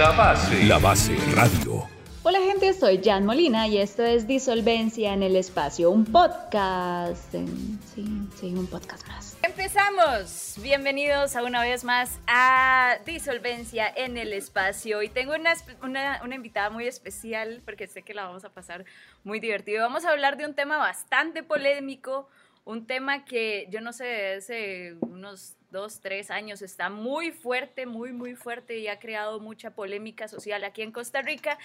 La base. La base radio. Hola gente, soy Jan Molina y esto es Disolvencia en el Espacio, un podcast. Sí, sí, un podcast más. Empezamos. Bienvenidos a una vez más a Disolvencia en el Espacio. Y tengo una, una, una invitada muy especial porque sé que la vamos a pasar muy divertido. Vamos a hablar de un tema bastante polémico, un tema que yo no sé, hace unos dos, tres años está muy fuerte, muy, muy fuerte y ha creado mucha polémica social aquí en Costa Rica.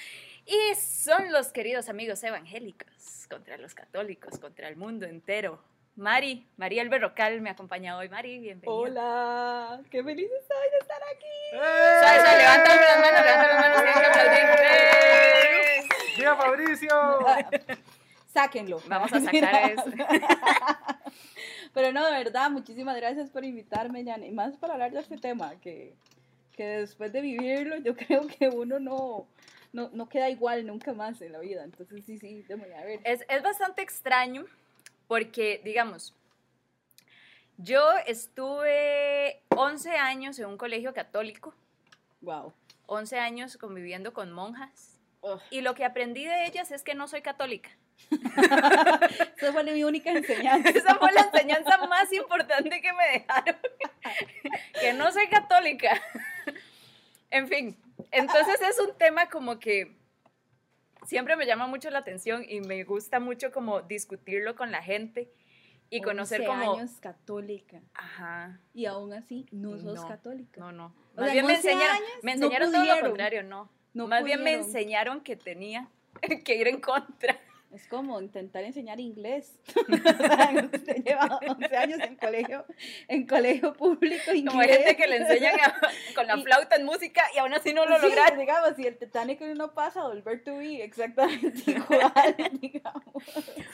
Y son los queridos amigos evangélicos contra los católicos, contra el mundo entero. Mari, María el Berrocal me acompaña hoy. Mari, bienvenida. Hola, qué feliz estoy de estar aquí. ¡Eh! levanta las manos, levanta las manos, que aplaudir. ¡Viva Fabricio! Sáquenlo. Vamos a sacar eso. Pero no, de verdad, muchísimas gracias por invitarme, Jan, y más para hablar de este tema, que, que después de vivirlo, yo creo que uno no, no, no queda igual nunca más en la vida. Entonces, sí, sí, déjame a ver. Es, es bastante extraño porque, digamos, yo estuve 11 años en un colegio católico. Wow. 11 años conviviendo con monjas. Y lo que aprendí de ellas es que no soy católica. Esa fue mi única enseñanza. Esa fue la enseñanza más importante que me dejaron. que no soy católica. en fin, entonces es un tema como que siempre me llama mucho la atención y me gusta mucho como discutirlo con la gente y conocer como años católica. Ajá. Y aún así no sos católica. No, no. Más bien me enseñaron, me enseñaron todo lo contrario, no. Más bien me enseñaron que tenía que ir en contra. Es como intentar enseñar inglés. Usted lleva 11 años en colegio, en colegio público inglés. Como hay gente que le enseñan con la flauta en música y aún así no lo sí, logra. digamos, si el Titanic no pasa, volver to be exactamente igual, digamos.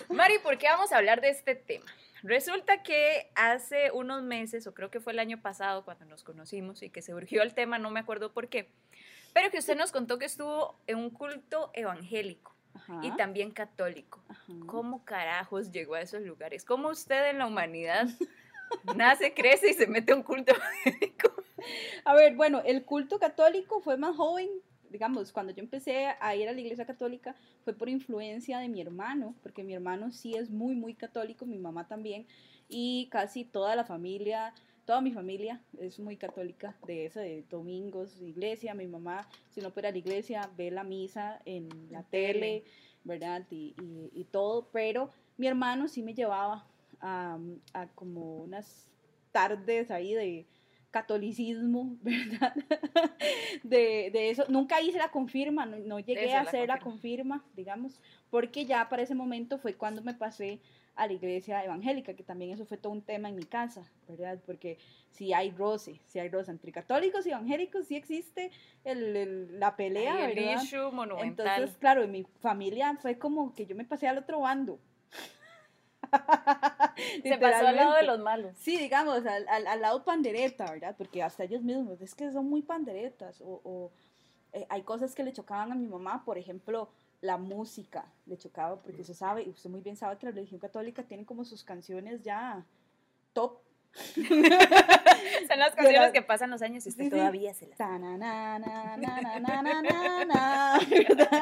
Mari, ¿por qué vamos a hablar de este tema? Resulta que hace unos meses, o creo que fue el año pasado cuando nos conocimos y que se urgió el tema, no me acuerdo por qué, pero que usted nos contó que estuvo en un culto evangélico y también católico. ¿Cómo carajos llegó a esos lugares? ¿Cómo usted en la humanidad nace, crece y se mete a un culto? A ver, bueno, el culto católico fue más joven. Digamos, cuando yo empecé a ir a la iglesia católica fue por influencia de mi hermano, porque mi hermano sí es muy, muy católico, mi mamá también, y casi toda la familia toda mi familia es muy católica, de eso, de domingos, iglesia, mi mamá, si no fuera a la iglesia, ve la misa en la tele, ¿verdad? Y, y, todo, pero mi hermano sí me llevaba a, a como unas tardes ahí de catolicismo, ¿verdad? De, de, eso. Nunca hice la confirma, no, no llegué a hacer la confirma, digamos, porque ya para ese momento fue cuando me pasé a la iglesia evangélica, que también eso fue todo un tema en mi casa, ¿verdad? Porque si hay roce, si hay roce entre católicos y evangélicos, sí existe el, la pelea, el ¿verdad? Issue monumental. Entonces, claro, en mi familia fue como que yo me pasé al otro bando. Se pasó al lado de los malos. Sí, digamos, al, al, al, lado pandereta, ¿verdad? Porque hasta ellos mismos, es que son muy panderetas. O, o eh, hay cosas que le chocaban a mi mamá, por ejemplo, la música le chocaba, porque se sabe, usted muy bien sabe que la religión católica tiene como sus canciones ya top. Son las canciones que pasan los años y usted todavía se las...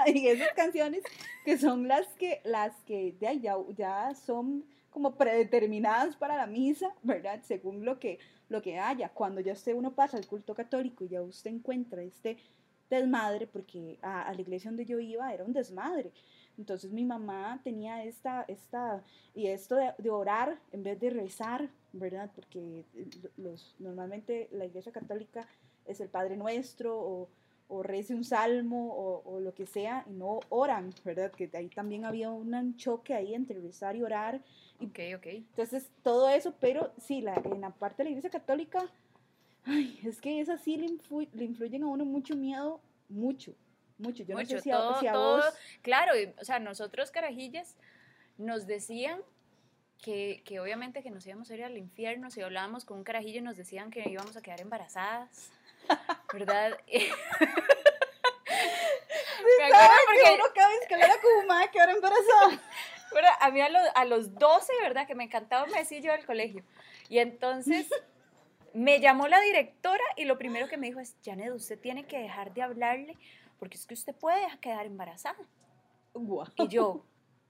Y esas canciones que son las que, las que ya, ya, ya son como predeterminadas para la misa, ¿verdad? Según lo que, lo que haya. Cuando ya usted uno pasa al culto católico y ya usted encuentra este desmadre, porque a, la iglesia donde yo iba era un desmadre. Entonces mi mamá tenía esta, esta y esto de, orar en vez de rezar, ¿verdad? Porque los, normalmente la iglesia católica es el Padre Nuestro o, o rece un salmo o, o, lo que sea y no oran, ¿verdad? Que ahí también había un choque ahí entre rezar y orar. Ok, ok. Entonces todo eso, pero sí, la, en la parte de la iglesia católica Ay, es que esas sí le, le influyen a uno mucho miedo, mucho, mucho. Yo mucho, no sé si todo, a, si a todo, vos... Claro, o sea, nosotros carajillas nos decían que, que, obviamente que nos íbamos a ir al infierno, si hablábamos con un carajillo nos decían que íbamos a quedar embarazadas, ¿verdad? Me acuerdo porque uno cada vez que era como madre quedar embarazada. Bueno, a mí a, los, a los 12, ¿verdad? Que me encantaba me decía yo al colegio. Y entonces Me llamó la directora y lo primero que me dijo es, Janet, usted tiene que dejar de hablarle porque es que usted puede quedar embarazada. Guau. Y yo,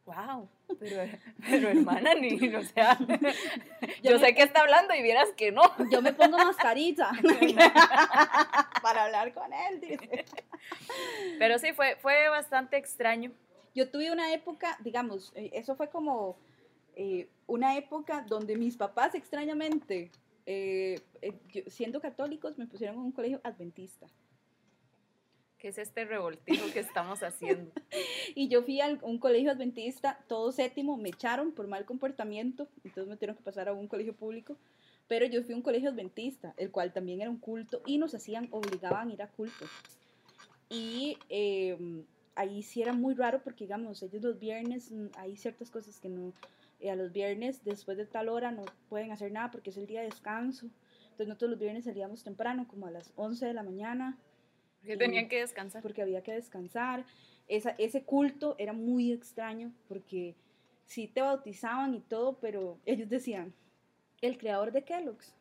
wow, pero, pero hermana, ni, o sea, yo, sé que está hablando y vieras que no. Yo me pongo mascarilla para hablar con él, dice. Pero sí, fue, fue bastante extraño. Yo tuve una época, digamos, eh, eso fue como eh, una época donde mis papás extrañamente, eh, eh, yo- siendo católicos, me pusieron en un colegio adventista. ¿Qué es este revoltijo que estamos haciendo? Y yo fui a un colegio adventista, todo séptimo, me echaron por mal comportamiento, entonces me tuvieron que pasar a un colegio público. Pero yo fui a un colegio adventista, el cual también era un culto, y nos hacían, obligaban a ir a culto. Y eh, ahí sí era muy raro porque, digamos, ellos los viernes, mm, hay ciertas cosas que no, eh, a los viernes después de tal hora no pueden hacer nada porque es el día de descanso. Entonces nosotros los viernes salíamos temprano, como a las 11 de la mañana, Que tenían que descansar. porque había que descansar. Esa, ese culto era muy extraño porque sí te bautizaban y todo, pero ellos decían, el creador de Kellogg's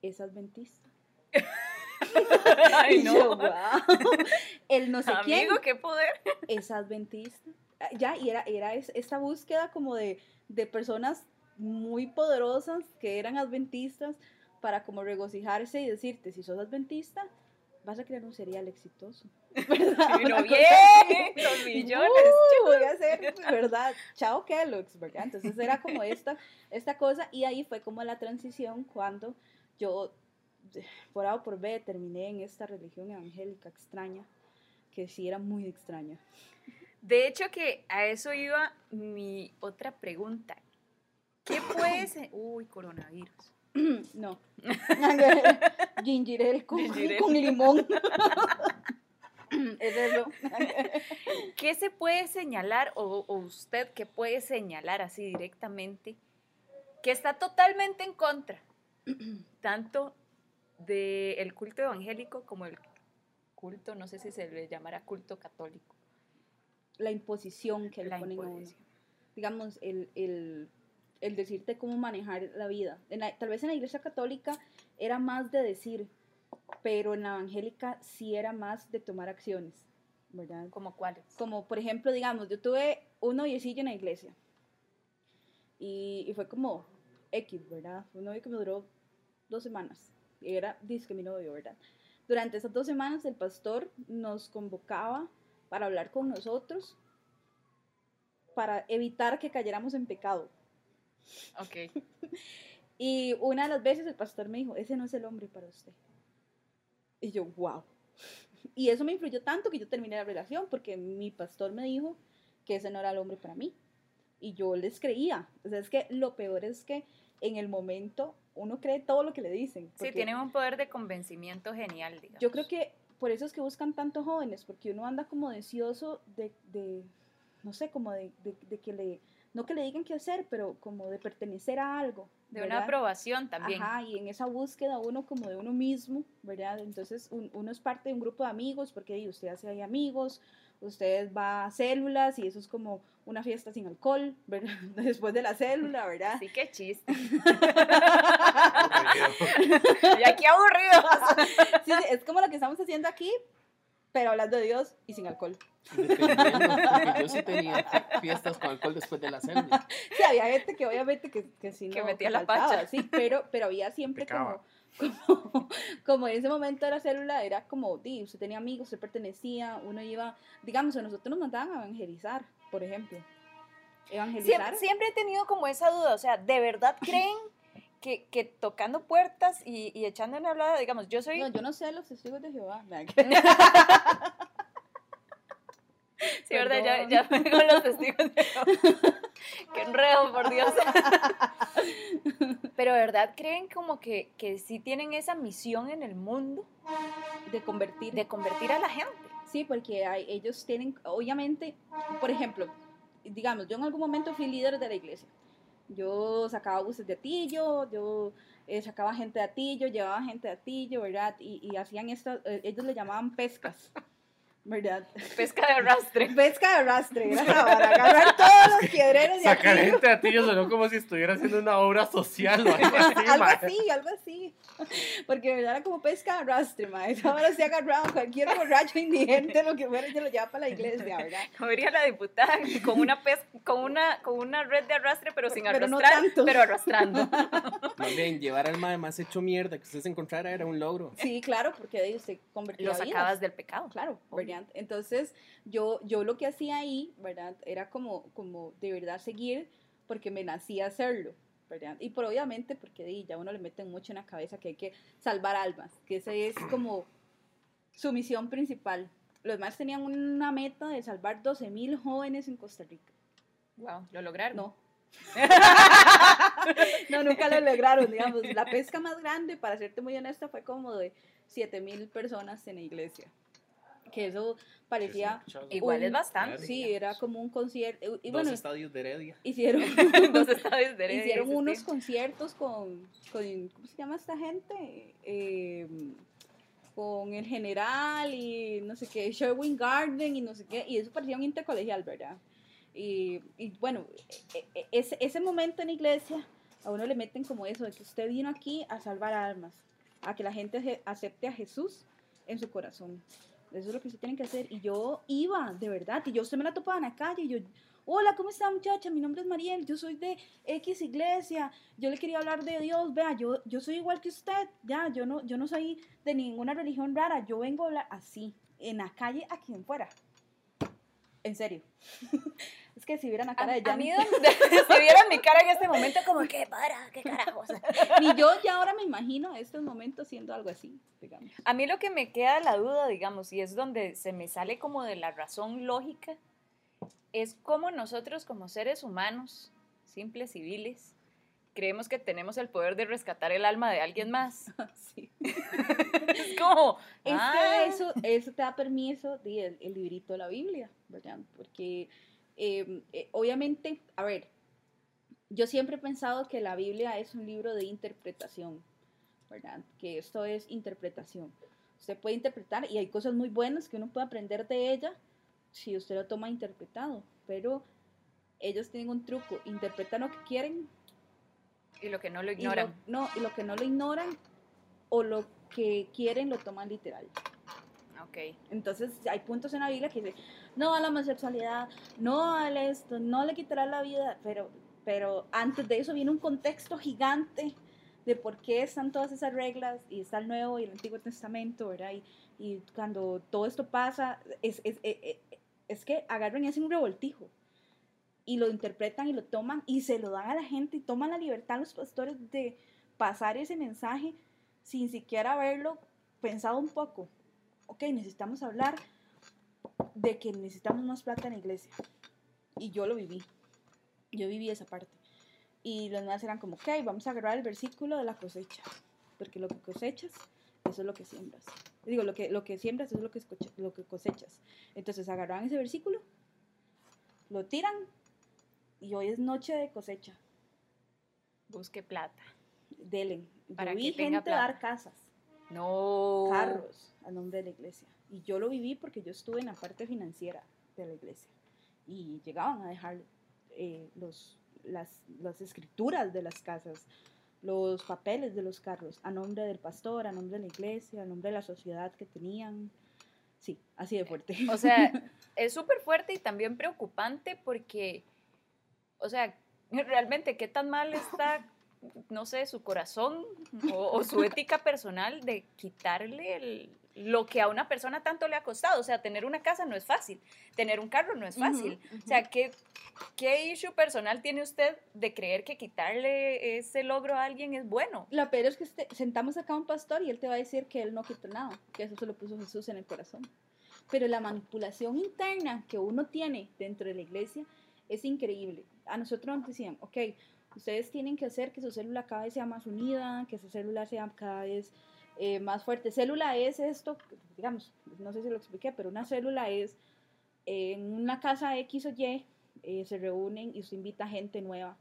es adventista. Ay, Y yo, no. "Guau". El no sé quién Amigo, qué poder. es adventista. Ah, Ya, y era, era es- esta búsqueda como de, de personas muy poderosas que eran adventistas para como regocijarse y decirte, si sos adventista, vas a crear un serial exitoso. ¿verdad? Pero bien, los millones. "Uh, voy a hacer, ¿verdad? Chao Kellogg's, ¿verdad? Entonces era como esta, esta cosa y ahí fue como la transición cuando yo, por A o por B, terminé en esta religión evangélica extraña, que sí era muy extraña. De hecho, que a eso iba mi otra pregunta. ¿Qué puede ser? Uy, coronavirus. No. Ginger con, limón. es eso. ¿Qué se puede señalar o, o usted que puede señalar así directamente que está totalmente en contra tanto del culto evangélico como el culto, no sé si se le llamará culto católico? La imposición que le ponen a uno. imposición. Digamos, el, el, el decirte cómo manejar la vida. En la- tal vez en la iglesia católica era más de decir, pero en la evangélica sí era más de tomar acciones, ¿verdad? ¿Como cuáles? Como por ejemplo, digamos, yo tuve un noviecillo en la iglesia y, y fue como X, ¿verdad? Fue un novio que me duró dos semanas era disque mi novio, ¿verdad? Durante esas dos semanas el pastor nos convocaba para hablar con nosotros para evitar que cayéramos en pecado. Ok. Y una de las veces el pastor me dijo, ese no es el hombre para usted. Y yo, wow. Y eso me influyó tanto que yo terminé la relación porque mi pastor me dijo que ese no era el hombre para mí. Y yo les creía. O sea, es que lo peor es que en el momento uno cree todo lo que le dicen. Sí, tienen un poder de convencimiento genial, digamos. Yo creo que por eso es que buscan tantos jóvenes, porque uno anda como deseoso de, de no sé, como de, de- de que le, no que le digan qué hacer, pero como de pertenecer a algo. de una aprobación también. Ajá, y en esa búsqueda uno como de uno mismo, ¿verdad? Entonces un- uno es parte de un grupo de amigos porque usted hace ahí amigos, usted va a células y eso es como una fiesta sin alcohol, ¿verdad? Después de la célula, ¿verdad? Así que chiste. y aquí aburrido. Sí, sí, es como lo que estamos haciendo aquí, pero hablando de Dios y sin alcohol. Yo sí tenía fi- fiestas con alcohol después de la célula. Sí, había gente que obviamente que, que sí Que no, metía la faltaba, pacha. Sí, pero, pero había siempre como, como, como en ese momento de la célula era como, di, usted tenía amigos, usted pertenecía, uno iba, digamos, a nosotros nos mandaban a evangelizar, por ejemplo. Evangelizar. Siempre, siempre he tenido como esa duda, o sea, ¿de verdad creen que, que tocando puertas y, y echando una hablada, digamos, yo soy... No, yo no sé los testigos de Jehová. sí, ¿verdad? Ya, ya fue con los testigos de Jehová. Qué enredo, por Dios. Pero ¿de verdad creen como que, que sí tienen esa misión en el mundo de convertir. de convertir a la gente? Sí, porque hay- ellos tienen, obviamente, por ejemplo, digamos, yo en algún momento fui líder de la iglesia. Yo sacaba buses de Atillo, yo eh, sacaba gente de Atillo, llevaba gente de Atillo, ¿verdad? Y, y hacían estas, eh, ellos le llamaban pescas. ¿Verdad? Pesca de arrastre. Pesca de arrastre, era para agarrar todos los piedreros de aquí. Sacar gente a ti, yo sonó como si estuviera haciendo una obra social o algo así, algo así, algo así. Porque de verdad era como pesca de arrastre, ma. Ahora se agarraba cualquier borracho indigente, lo que fuera, y se lo llevaba para la iglesia, ¿verdad? Como diría la diputada, con una, pes con una, con una red de arrastre, pero sin Pero no arrastrar, tanto. pero arrastrando. Más bien, llevar al mae más hecho mierda que usted se encontrara era un logro. Sí, claro, porque de ahí usted convertía Lo vidas. sacabas del pecado. Claro, ¿verdad? Entonces, yo, yo lo que hacía ahí, ¿verdad? Era como, como de verdad seguir porque me nacía hacerlo, ¿verdad? Y por obviamente porque ya uno le mete mucho en la cabeza que hay que salvar almas, que esa es como su misión principal. Los más tenían una meta de salvar 12 mil jóvenes en Costa Rica. Wow, lo lograron. No. no, nunca lo lograron, digamos. La pesca más grande, para serte muy honesta, fue como de 7 mil personas en la iglesia. Que eso parecía... Igual un- es bastante. Sí, era como un concierto. Y Dos bueno, estadios de Heredia. hicieron, Dos estadios de Heredia, hicieron dices, unos sí. conciertos con, con, ¿cómo se llama esta gente? Eh, con el general y no sé qué, Sherwin Garden y no sé qué, y eso parecía un intercolegial, ¿verdad? Y, y bueno, e- e- ese, ese momento en la iglesia, a uno le meten como eso, de que usted vino aquí a salvar almas, a que la gente acepte a Jesús en su corazón. Eso es lo que usted tiene que hacer. Y yo iba, de verdad, y yo usted me la topaba en la calle, y yo, hola, ¿cómo está muchacha? Mi nombre es Mariel, yo soy de X iglesia, yo le quería hablar de Dios, vea, yo, yo soy igual que usted, ya, yo no, yo no soy de ninguna religión rara, yo vengo a hablar así, en la calle, a quien fuera. En serio. es que si vieran la A, cara de a Jan, mí, donde, si vieran mi cara en este momento, como, ¿qué para? ¿Qué carajos? ni yo ya ahora me imagino estos momentos siendo algo así, digamos. A mí lo que me queda la duda, digamos, y es donde se me sale como de la razón lógica, es cómo nosotros como seres humanos, simples civiles, creemos que tenemos el poder de rescatar el alma de alguien más. Sí. Es como, Es ah, que eso, eso te da permiso de el, el librito de la Biblia, ¿verdad? Porque eh, eh, obviamente, a ver, yo siempre he pensado que la Biblia es un libro de interpretación, ¿verdad? Que esto es interpretación. Usted puede interpretar y hay cosas muy buenas que uno puede aprender de ella si usted lo toma interpretado, pero ellos tienen un truco, interpretan lo que quieren y lo que no lo y lo, ignoran. no, y lo que no lo ignoran o lo que quieren lo toman literal. Ok. Entonces hay puntos en la Biblia que dicen, no a la homosexualidad, no al esto, no le quitará la vida, pero, pero antes de eso viene un contexto gigante de por qué están todas esas reglas y está el Nuevo y el Antiguo Testamento, ¿verdad? Y, y cuando todo esto pasa, es, es, es, es- es que agarran y hacen un revoltijo y lo interpretan y lo toman y se lo dan a la gente y toman la libertad los pastores de pasar ese mensaje sin siquiera haberlo pensado un poco. Ok, necesitamos hablar de que necesitamos más plata en la iglesia. Y yo lo viví. Yo viví esa parte. Y los demás eran como, ok, vamos a agarrar el versículo de la cosecha. Porque lo que cosechas, eso es lo que siembras. Digo, lo que, lo que siembras es lo que, lo que cosechas. Entonces agarraban ese versículo, lo tiran y hoy es noche de cosecha. Busque plata. Delen. Yo Para vi que gente dar casas, No. carros a nombre de la iglesia. Y yo lo viví porque yo estuve en la parte financiera de la iglesia. Y llegaban a dejar eh, los, las, las escrituras de las casas, los papeles de los carros, a nombre del pastor, a nombre de la iglesia, a nombre de la sociedad que tenían. Sí, así de fuerte. O sea, es súper fuerte y también preocupante porque, o sea, realmente qué tan mal está, no sé, su corazón o, o su ética personal de quitarle el- lo que a una persona tanto le ha costado. O sea, tener una casa no es fácil, tener un carro no es fácil. Ujú, O sea, ¿qué, ¿qué issue personal tiene usted de creer que quitarle ese logro a alguien es bueno? Lo peor es que este- sentamos acá a un pastor y él te va a decir que él no quitó nada, que eso se lo puso Jesús en el corazón. Pero la manipulación interna que uno tiene dentro de la iglesia es increíble. A nosotros nos decían, ok, ustedes tienen que hacer que su célula cada vez sea más unida, que su célula sea cada vez eh, más fuerte. Célula es esto, digamos, no sé si lo expliqué, pero una célula es eh, en una casa X o Y, eh, se reúnen y se invita gente nueva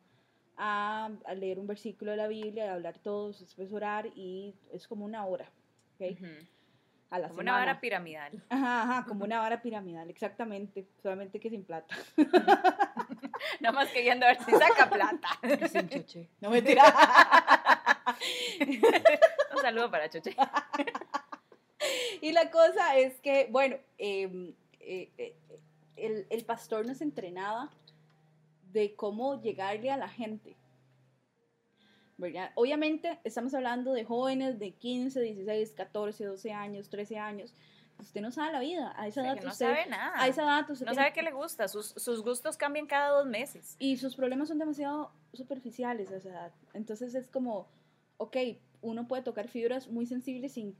a, a leer un versículo de la Biblia, a hablar todos, después orar y es como una hora. ¿ok? Ujú. a la Como una semana. vara piramidal. Ajá, ajá, como una vara piramidal, exactamente, solamente que sin plata. Nada más queriendo ver si saca plata. Sin choche. No me tira. Un saludo para Choche. Y la cosa es que, bueno, em, eh, eh, el, el pastor nos entrenaba de cómo llegarle a la gente. ¿verdad? Obviamente estamos hablando de jóvenes de 15, 16, 14, 12 años, 13 años. Usted no sabe la vida. A esa edad no usted, sabe nada. a esa edad usted No tiene- sabe qué le gusta. Sus, sus gustos cambian cada dos meses. y sus problemas son demasiado superficiales a esa edad. Entonces es como, ok, uno puede tocar fibras muy sensibles sin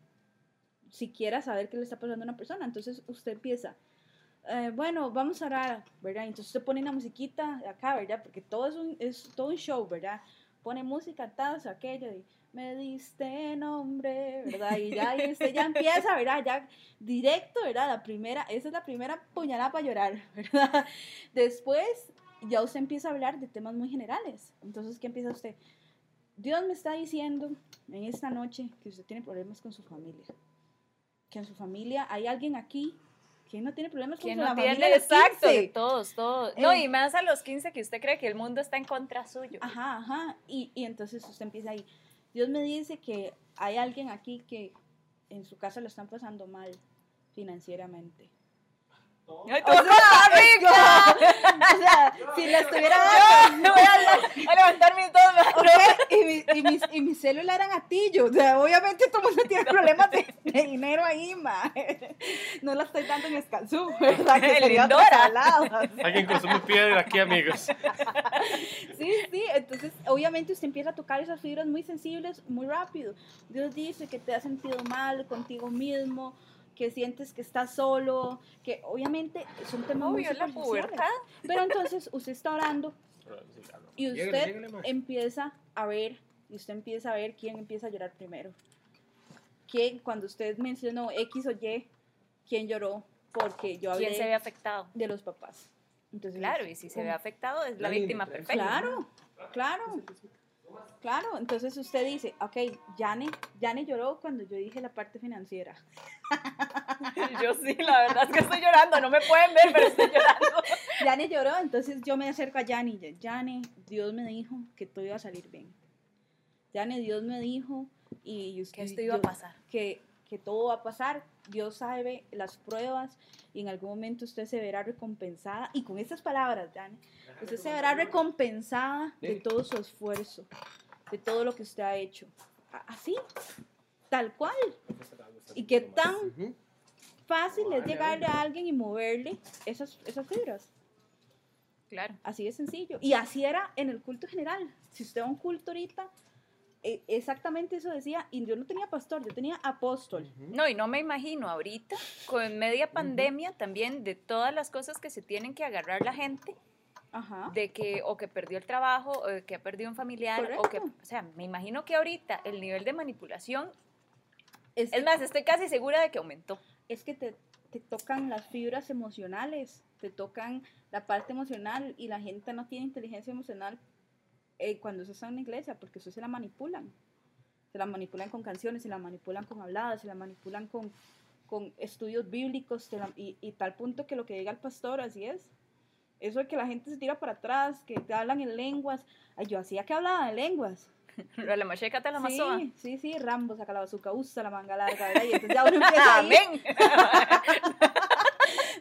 siquiera saber qué le está pasando a una persona. Entonces usted empieza, eh, bueno, vamos a orar, ¿verdad? Entonces usted pone una musiquita acá, ¿verdad? Porque todo es un, es todo un show, ¿verdad? Pone música, tal, aquello, y me diste nombre, ¿verdad? Y ya, y usted ya empieza, ¿verdad? Ya directo, ¿verdad? La primera, esa es la primera puñalada para llorar, ¿verdad? Después ya usted empieza a hablar de temas muy generales. Entonces, ¿qué empieza usted? Dios me está diciendo en esta noche que usted tiene problemas con su familia. Que en su familia hay alguien aquí que no tiene problemas con no familia. tiene los exacto. 15. De todos, todos. No, y más a los 15 que usted cree que el mundo está en contra suyo. Ajá, ajá. Y, y entonces usted empieza ahí. Dios me dice que hay alguien aquí que en su casa lo están pasando mal financieramente. Ay, O sea, es como- o sea, si le estuviera dando, Yo voy a, a levantar mis dos manos. Ok, y, mi, y, mis, y mi célula era gatillo. O sea, obviamente todo mundo tiene problemas de, de dinero ahí, ma. No la estoy dando en escalzú, ¿verdad? Que sería salado. Alguien consume piedra aquí, amigos. Sí, sí, entonces obviamente usted empieza a tocar esas fibras muy sensibles muy rápido. Dios dice que te has sentido mal contigo mismo, que sientes que estás solo, que obviamente son temas muy Obvio, la superficiales. pubertad. Pero entonces usted está orando y usted empieza a ver, y usted empieza a ver quién empieza a llorar primero. ¿Quién, cuando usted mencionó X o Y, quién lloró? Porque yo hablé ¿Quién se ve afectado? de los papás. Entonces, Claro, y si se ve afectado es la La víctima perfecta. Claro, claro. Claro, entonces usted dice, ok, Yane, Yane lloró cuando yo dije la parte financiera. Yo sí, la verdad es que estoy llorando. No me pueden ver, pero estoy llorando. Yane lloró, entonces yo me acerco a Yane y yo, Yane, Dios me dijo que todo iba a salir bien. Yane, Dios me dijo y usted, Que esto iba a pasar. Que, que todo va a pasar. Dios sabe las pruebas y en algún momento usted se verá recompensada. Y con estas palabras, Yane, usted se verá recompensada de todo su esfuerzo, de todo lo que usted ha hecho. Así, tal cual. ¿Y qué tan fácil es llegarle a alguien y moverle esas, esas fibras? Claro. Así de sencillo. Y así era en el culto general. Si usted va a un culto ahorita, exactamente eso decía. Y yo no tenía pastor, yo tenía apóstol. No, y no me imagino ahorita, con media pandemia también, de todas las cosas que se tienen que agarrar la gente, Ajá. de que o que perdió el trabajo, o que ha perdido un familiar, o que, Correcto. o sea, me imagino que ahorita el nivel de manipulación, Es, es más, estoy casi segura de que aumentó. es que te, te tocan las fibras emocionales, te tocan la parte emocional y la gente no tiene inteligencia emocional eh, cuando se está en la iglesia, porque eso se la manipulan. Se la manipulan con canciones, se la manipulan con habladas, se la manipulan con, con estudios bíblicos la- y, y tal punto que lo que diga el pastor, así es. Eso de que la gente se tira para atrás, que te hablan en lenguas. Ay, yo hacía que hablaba en lenguas. La macheca te la mazoa. Sí, sí, sí, Rambo saca la bazooka, usa la manga larga, ¿verdad? Y entonces ya uno empieza Amén.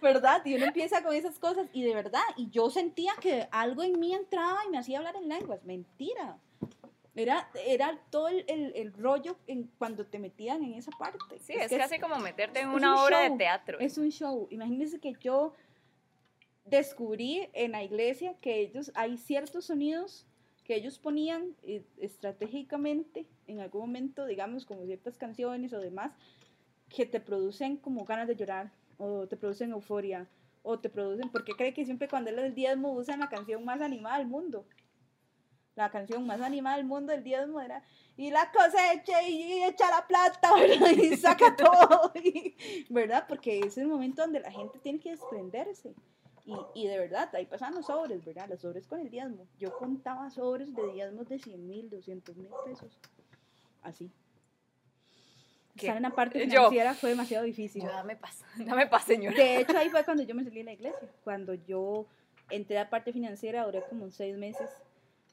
¿verdad? Y uno empieza con esas cosas y de verdad, y yo sentía que algo en mí entraba y me hacía hablar en lenguas. Mentira. Era, era todo el, el- el rollo en, cuando te metían en esa parte. Sí, es que casi como meterte en una un obra de teatro. Es un show. Imagínense que yo descubrí en la iglesia que ellos, hay ciertos sonidos que ellos ponían eh, estratégicamente en algún momento, digamos, como ciertas canciones o demás, que te producen como ganas de llorar, o te producen euforia, o te producen, porque cree que siempre cuando es el diezmo usan la canción más animada del mundo. La canción más animada del mundo del diezmo era, y la cosecha y echa la plata, ¿verdad? Y saca todo, y- ¿verdad? Porque es el momento donde la gente tiene que desprenderse. Y, y de verdad, ahí pasan los sobres, ¿verdad? Los sobres con el diezmo. Yo contaba sobres de diezmos de 100 mil, 200 mil pesos. Así. Estar en la parte Yo. financiera fue demasiado difícil. Yo, dame paz, dame paz, señor. De hecho, ahí fue cuando yo me salí de la iglesia. Cuando yo entré a la parte financiera, duré como seis meses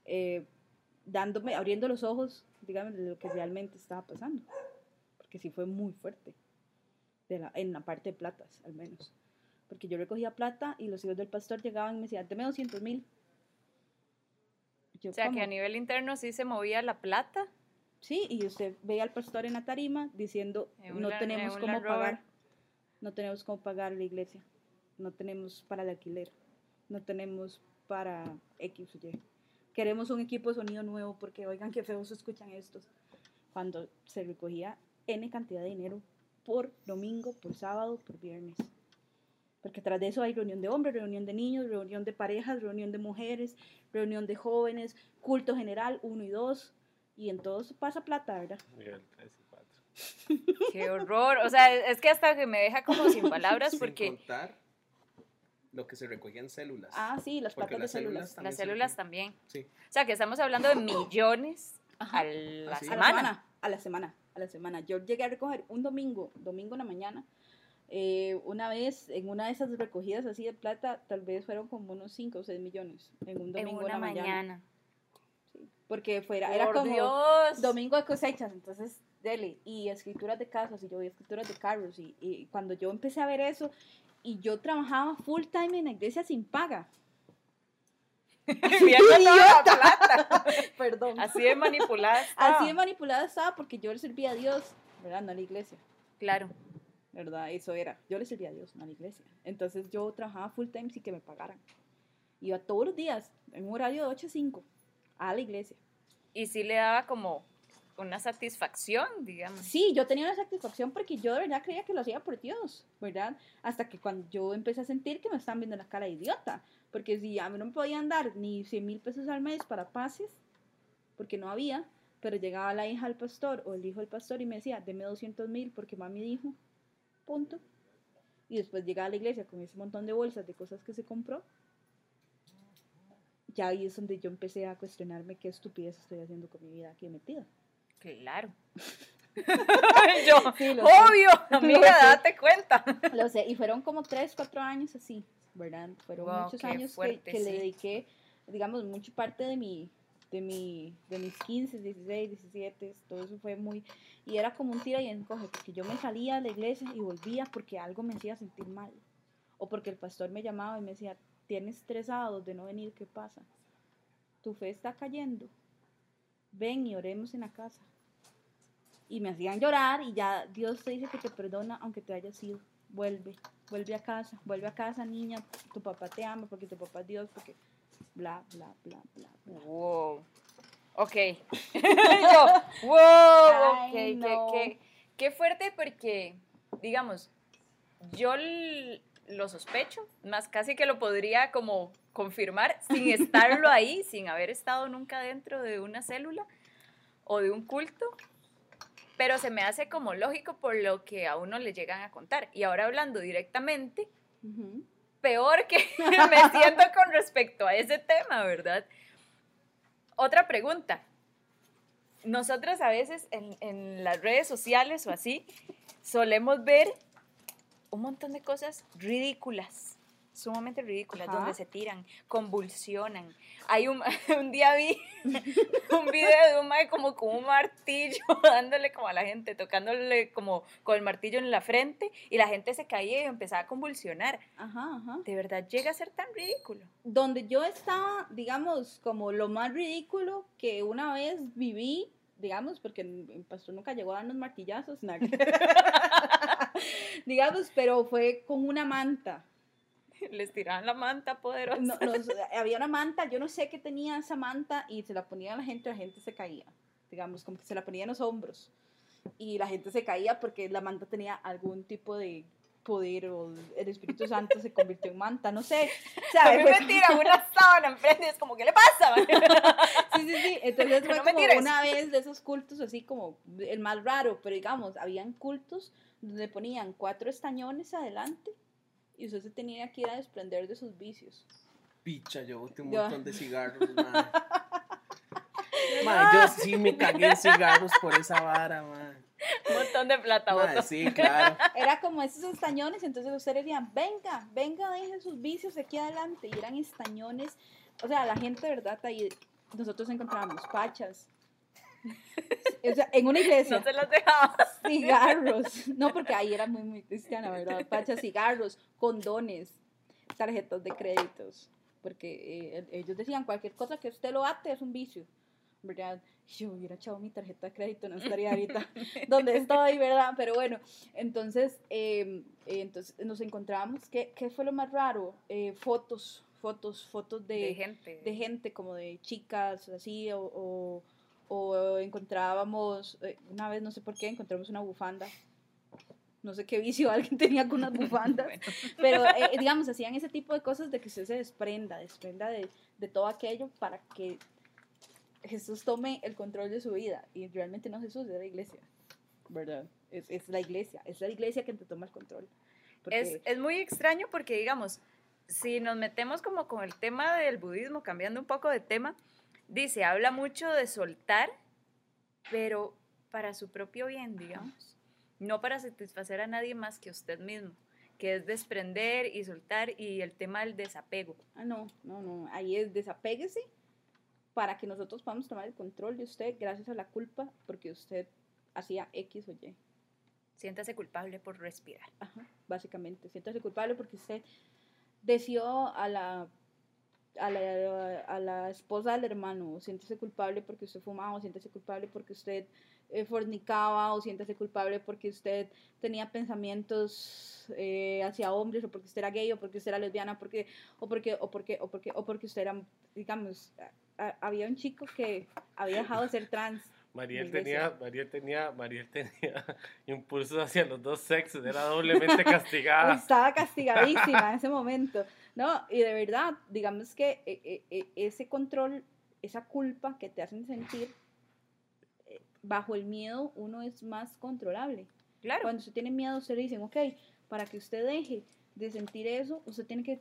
eh, dándome, abriendo los ojos, digamos, de lo que realmente estaba pasando. Porque sí fue muy fuerte. De la- en la parte de platas, al menos. Porque yo recogía plata y los hijos del pastor llegaban y me decían, deme 200 mil. Yo, O sea, que "¿Cómo?". a nivel interno sí se movía la plata. Sí, y usted veía al pastor en la tarima diciendo, no tenemos cómo Land Rover". pagar, no tenemos cómo pagar la iglesia, no tenemos para el alquiler, no tenemos para X o Y. Queremos un equipo de sonido nuevo porque oigan qué feos se escuchan estos. Cuando se recogía N cantidad de dinero por domingo, por sábado, por viernes. Porque tras de eso hay reunión de hombres, reunión de niños, reunión de parejas, reunión de mujeres, reunión de jóvenes, culto general 1 y 2. Y en todo eso pasa plata, ¿verdad? Nivel 3 y 4. Qué horror. O sea, es que hasta que me deja como sin palabras Sin porque contar lo que se recogía en células. Ah, sí, las Porque platas de las células células. también las células también. Sí. O sea, que estamos hablando de millones Ajá. a la Ah, sí. A la semana. semana, a la semana, a la semana. Yo llegué a recoger un domingo, domingo en la mañana. eh, una vez, en una de esas recogidas así de plata, tal vez fueron como unos 5 o 6 millones en un En domingo en una la mañana. mañana. Porque fuera, era como Dios. domingo de cosechas, entonces, dele. Y escrituras de casas, y yo vi escrituras de carros. Y, y cuando yo empecé a ver eso, y yo trabajaba full time en la iglesia sin paga. Toda la plata. Perdón. Así de manipulada. estaba. Así de manipulada estaba porque yo le servía a Dios, ¿verdad? No a la iglesia. Claro. ¿verdad? Eso era. Yo le servía a Dios, no a la iglesia. Entonces yo trabajaba full time sin que me pagaran. Iba todos los días, en un horario de 8 a 5, a la iglesia. Y sí le daba como una satisfacción, digamos. Sí, yo tenía una satisfacción porque yo de verdad creía que lo hacía por Dios, ¿verdad? Hasta que cuando yo empecé a sentir que me estaban viendo la cara de idiota. Porque si a mí no me podían dar ni 100 mil pesos al mes para pases, porque no había, pero llegaba la hija del pastor o el hijo del pastor y me decía, deme 200 mil porque mami dijo, punto. Y después llegaba a la iglesia con ese montón de bolsas de cosas que se compró. Ya ahí es donde yo empecé a cuestionarme qué estupidez estoy haciendo con mi vida aquí metida. Claro. Yo, Sí, lo sé. obvio, amiga, date cuenta. Lo sé, y fueron como tres, cuatro años así, ¿verdad? Fueron Wow, muchos años que- fuerte, que, le sí. dediqué, digamos, mucha parte de mi, de mi, de mis 15, 16, 17, todo eso fue muy, y era como un tira y encoge, porque yo me salía de la iglesia y volvía porque algo me hacía sentir mal, o porque el pastor me llamaba y me decía, tienes tres sábados de no venir, ¿qué pasa? Tu fe está cayendo, ven y oremos en la casa. Y me hacían llorar y ya Dios te dice que te perdona aunque te hayas ido. Vuelve, vuelve a casa, vuelve a casa, niña. Tu papá te ama porque tu papá es Dios, porque bla, bla, bla, bla, bla. Wow. Ok. Yo, wow, ok. Qué- qué, qué fuerte porque, digamos, yo lo sospecho, más casi que lo podría como confirmar sin estarlo ahí, sin haber estado nunca dentro de una célula o de un culto, pero se me hace como lógico por lo que a uno le llegan a contar. Y ahora hablando directamente, peor que me siento con respecto a ese tema, ¿verdad? Otra pregunta. Nosotros a veces en, en las redes sociales o así solemos ver un montón de cosas ridículas, sumamente ridículas, Ajá. donde se tiran, convulsionan. Hay un, un día vi un video de un mae como con un martillo dándole como a la gente, tocándole como con el martillo en la frente y la gente se caía y empezaba a convulsionar. Ajá, ajá. De verdad llega a ser tan ridículo. Donde yo estaba, digamos, como lo más ridículo que una vez viví, digamos, porque el el pastor nunca llegó a darnos martillazos, nada. digamos, pero fue con una manta. Les tiraban la manta poderosa. No, nos- había una manta, yo no sé qué tenía esa manta y se la ponía a la gente, la gente se caía, digamos, como que se la ponía en los hombros y la gente se caía porque la manta tenía algún tipo de poder o el Espíritu Santo se convirtió en manta, no sé. Sea, A mí me como- tiran una sábana enfrente y es como, ¿qué le pasa? Sí, sí, sí. Entonces fue No como una vez de esos cultos así como el más raro, pero digamos, habían cultos donde ponían cuatro estañones adelante y usted se tenía que ir a desprender de sus vicios. Picha, yo boté un Ya. montón de cigarros, madre. Ma, yo sí me cagué en cigarros por esa vara, ma. Un montón de plata, Ma, voto. sí, claro. Era como esos estañones, entonces ustedes decían, venga, venga, dejen sus vicios aquí adelante. Y eran estañones, o sea, la gente de verdad ahí, nosotros encontrábamos pachas. O sea, en una iglesia. No se los dejaba. cigarros. No, porque ahí era muy, muy cristiana, ¿verdad? Pachas, cigarros, condones, tarjetas de créditos. Porque eh, ellos decían, cualquier cosa que usted lo ate es un vicio. ¿Verdad? Yo hubiera echado mi tarjeta de crédito, no estaría ahorita donde estoy, ¿verdad? Pero bueno, entonces, eh, eh, entonces nos encontramos. ¿Qué, ¿Qué fue lo más raro? Eh, fotos, fotos, fotos de, De gente. de gente, como de chicas, así, o, o, o encontrábamos, eh, una vez no sé por qué, encontramos una bufanda. No sé qué vicio alguien tenía con unas bufandas, Bueno. pero eh, digamos, hacían ese tipo de cosas de que usted se desprenda, desprenda de, de todo aquello para que Jesús tome el control de su vida. Y realmente no Jesús, es la iglesia, ¿verdad? Es, es la iglesia, es la iglesia que te toma el control. Porque, Es, es muy extraño porque, digamos, si nos metemos como con el tema del budismo, cambiando un poco de tema, dice, habla mucho de soltar, pero para su propio bien, digamos, no para satisfacer a nadie más que a usted mismo, que es desprender y soltar y el tema del desapego. Ah, no, no, no. Ahí es desapéguese para que nosotros podamos tomar el control de usted gracias a la culpa porque usted hacía X o Y. Siéntase culpable por respirar. Ajá, básicamente. Siéntase culpable porque usted deseó a la, a la, a la esposa del hermano, siéntese culpable porque usted fumaba, o siéntese culpable porque usted eh, fornicaba, o siéntese culpable porque usted tenía pensamientos eh, hacia hombres, o porque usted era gay, o porque usted era lesbiana, porque, o porque, o porque, o porque, o porque usted era, digamos, había un chico que había dejado de ser trans. Mariel tenía, Mariel tenía, Mariel tenía impulsos hacia los dos sexos, era doblemente castigada. Estaba castigadísima en ese momento. No, y de verdad, digamos que eh, eh, eh, ese control, esa culpa que te hacen sentir, bajo el miedo uno es más controlable. Claro. Cuando usted tiene miedo, usted le dicen, ok, para que usted deje de sentir eso, usted tiene que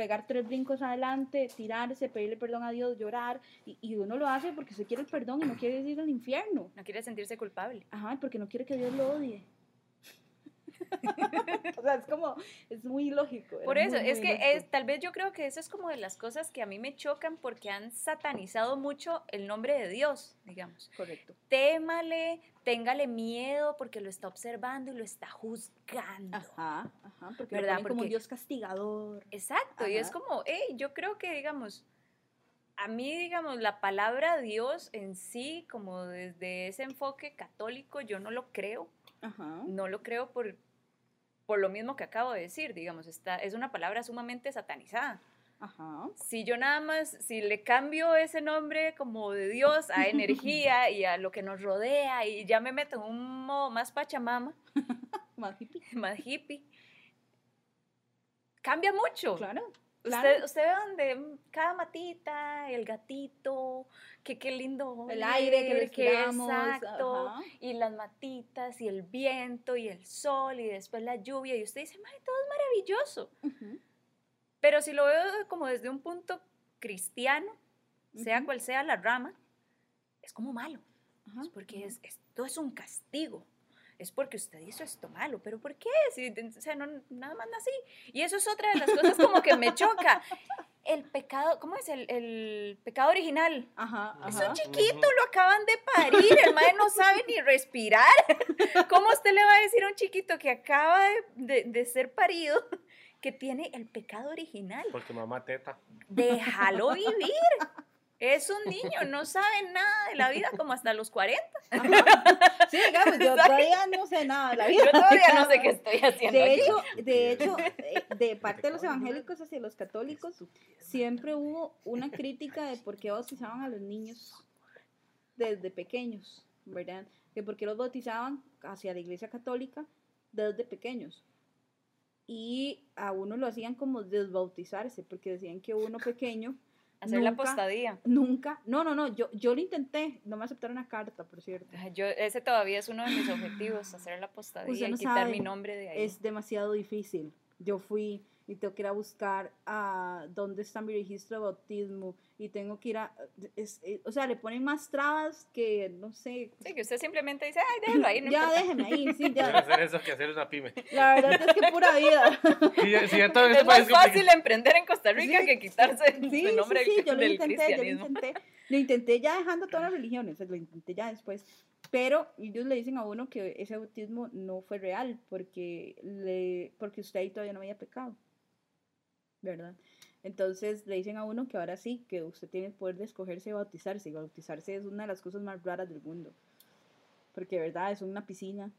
pegar tres brincos adelante, tirarse, pedirle perdón a Dios, llorar, y, y uno lo hace porque se quiere el perdón y no quiere ir al infierno. No quiere sentirse culpable. Ajá, porque no quiere que Dios lo odie. o sea, es como, es muy lógico. Por eso, muy, es muy que es, tal vez yo creo que eso es como de las cosas que a mí me chocan porque han satanizado mucho el nombre de Dios, digamos. Correcto. Témale, téngale miedo porque lo está observando y lo está juzgando. Ajá, ajá, porque ¿Verdad? lo como Porque- un Dios castigador. Exacto, y es como, hey, yo creo que, digamos, a mí, digamos, la palabra Dios en sí, como desde ese enfoque católico, yo no lo creo, Ajá. no lo creo por, por lo mismo que acabo de decir, digamos, está, es una palabra sumamente satanizada. Ajá. si yo nada más, si le cambio ese nombre como de Dios a energía y a lo que nos rodea y ya me meto en un modo más pachamama, Más hippie. más hippie, cambia mucho. Claro. Usted, claro. usted ve donde cada matita, el gatito, que qué lindo. El aire que respiramos. exacto. ajá. Y las matitas, y el viento, y el sol, y después la lluvia. Y usted dice, madre, todo es maravilloso. Pero si lo veo como desde un punto cristiano, sea cual sea la rama, es como malo. ajá, Es porque es, esto es un castigo. Es porque usted hizo esto malo. ¿Pero por qué? Si, o sea, no, nada más así. Y eso es otra de las cosas como que me choca. El pecado, ¿cómo es? El, el pecado original. Ajá, Es ajá. un chiquito, lo acaban de parir, el madre no sabe ni respirar. ¿Cómo usted le va a decir a un chiquito que acaba de, de- de ser parido que tiene el pecado original? Porque mamá teta. Déjalo vivir. Es un niño, no sabe nada de la vida como hasta los 40. Sí, digamos, yo todavía no sé nada de la vida. Yo todavía no sé qué estoy haciendo De aquí. hecho, de hecho, eh, de parte de los evangélicos hacia los católicos, siempre hubo una crítica de por qué bautizaban a los niños desde pequeños, ¿verdad? Que por qué los bautizaban hacia la iglesia católica desde pequeños. Y a uno lo hacían como desbautizarse, porque decían que uno pequeño Hacer la nunca- postadía. nunca, no, no, no, yo, yo lo intenté, no me aceptaron una carta, por cierto. Yo, ese todavía es uno de mis objetivos, hacer la postadía Usted y no quitar sabe, mi nombre de ahí. Es demasiado difícil. yo fui y tengo que ir a buscar a dónde está mi registro de bautismo y tengo que ir a, es- eh, o sea, le ponen más trabas que, no sé, Sí, que usted simplemente dice, ay, déjelo ahí. no ya importa". déjeme ahí, sí, ya. hacer eso que hacer una pyme. La verdad es que pura vida. Sí, sí, Es más fácil emprender en Costa Rica Sí. que quitarse Sí, el nombre sí, sí, del, yo lo del intenté, yo lo cristianismo. intenté. Lo intenté ya dejando todas las religiones, lo intenté ya después. Pero ellos le dicen a uno que ese bautismo no fue real porque, le, porque usted ahí todavía no había pecado. ¿Verdad? Entonces le dicen a uno que ahora sí, que usted tiene el poder de escogerse y bautizarse. Y bautizarse es una de las cosas más raras del mundo. Porque, ¿verdad? Es una piscina.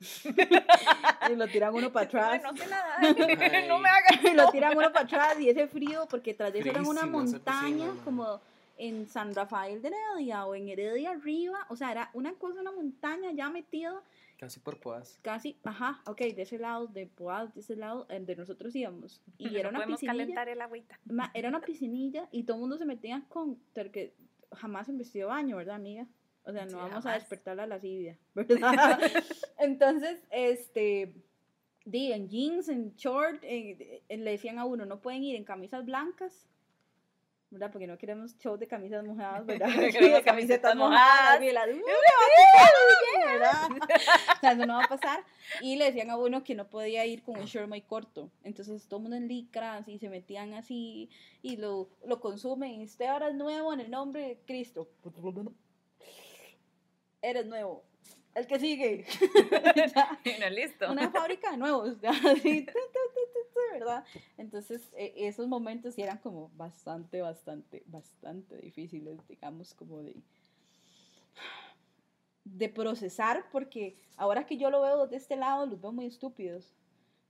y lo tiran uno para atrás. No sé nada. no me hagas. y lo tiran uno para atrás y ese frío, porque tras de eso era una montaña piscina, como en San Rafael de Heredia o en Heredia arriba, o sea, era una cosa, una montaña ya metida Casi por Poas. casi, ajá, ok, de ese lado, de Poás, de ese lado, de nosotros íbamos. Y era no una piscinilla, calentar el agüita. ma- era una piscinilla y todo el mundo se metía con, porque jamás en vestido de baño, ¿verdad, amiga? O sea, no Sí, vamos a despertar a la lascivia, ¿verdad? Entonces, este, di, en jeans, en short, le decían a uno, no pueden ir en camisas blancas, ¿verdad? Porque no queremos show de camisas mojadas, ¿verdad? No queremos de camisetas mojadas. y la- ¡Uh, me bautizaron, ¿verdad? O sea, eso no va a pasar. Y le decían a uno que no podía ir con un short muy corto. Entonces todo el mundo en licras y se metían así y lo, lo consumen. Y usted ahora es nuevo en el nombre de Cristo. Eres nuevo. El que sigue. Listo. Una fábrica de nuevos. así, ¿verdad? Entonces, eh, esos momentos sí eran como bastante, bastante, bastante difíciles, digamos, como de, de procesar, porque ahora que yo lo veo de este lado, los veo muy estúpidos.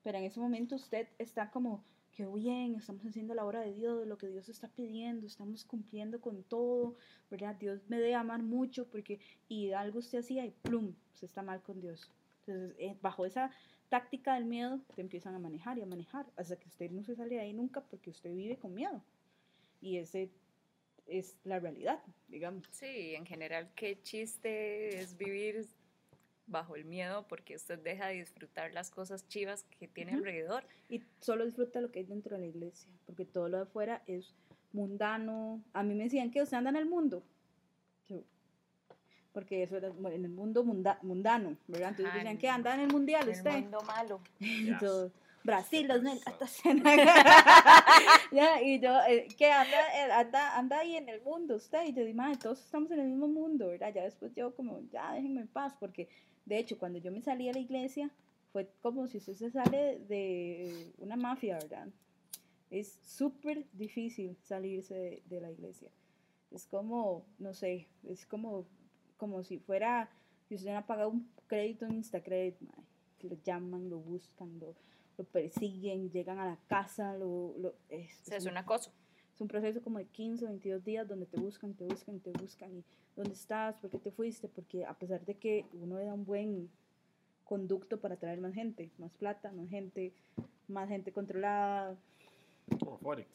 Pero en ese momento usted está como, qué bien, estamos haciendo la obra de Dios, lo que Dios está pidiendo, estamos cumpliendo con todo, ¿verdad? Dios me debe amar mucho, porque, y algo usted hacía y plum, se está mal con Dios. Entonces, eh, bajo esa táctica del miedo, te empiezan a manejar y a manejar, hasta que usted no se sale de ahí nunca porque usted vive con miedo. Y ese es la realidad, digamos. Sí, en general, qué chiste es vivir bajo el miedo porque usted deja de disfrutar las cosas chivas que tiene alrededor. Y solo disfruta lo que hay dentro de la iglesia, porque todo lo de afuera es mundano. A mí me decían que usted anda en el mundo. Porque eso era en el mundo munda- mundano, ¿verdad? Entonces Ajá, decían en- que anda en el mundial El usted. mundo malo. Yo, Brasil 2014. ya, y yo, eh, que anda, eh, anda, anda ahí en el mundo usted. Y yo digo, madre, todos estamos en el mismo mundo, ¿verdad? Ya después yo como, ya déjenme en paz, porque de hecho cuando yo me salí de la iglesia fue como si usted se sale de una mafia, ¿verdad? Es súper difícil salirse de, de la iglesia. Es como, no sé, es como, como si fuera, si usted no ha pagado un crédito en Instacredit, mae, que lo llaman, lo buscan, lo, lo persiguen, llegan a la casa, lo, lo, es, O sea, es es un- un acoso. es un proceso como de 15 o 22 días donde te buscan, te buscan, te buscan y dónde estás, por qué te fuiste, porque a pesar de que uno da un buen conducto para traer más gente, más plata, más gente, más gente controlada, Como Forex.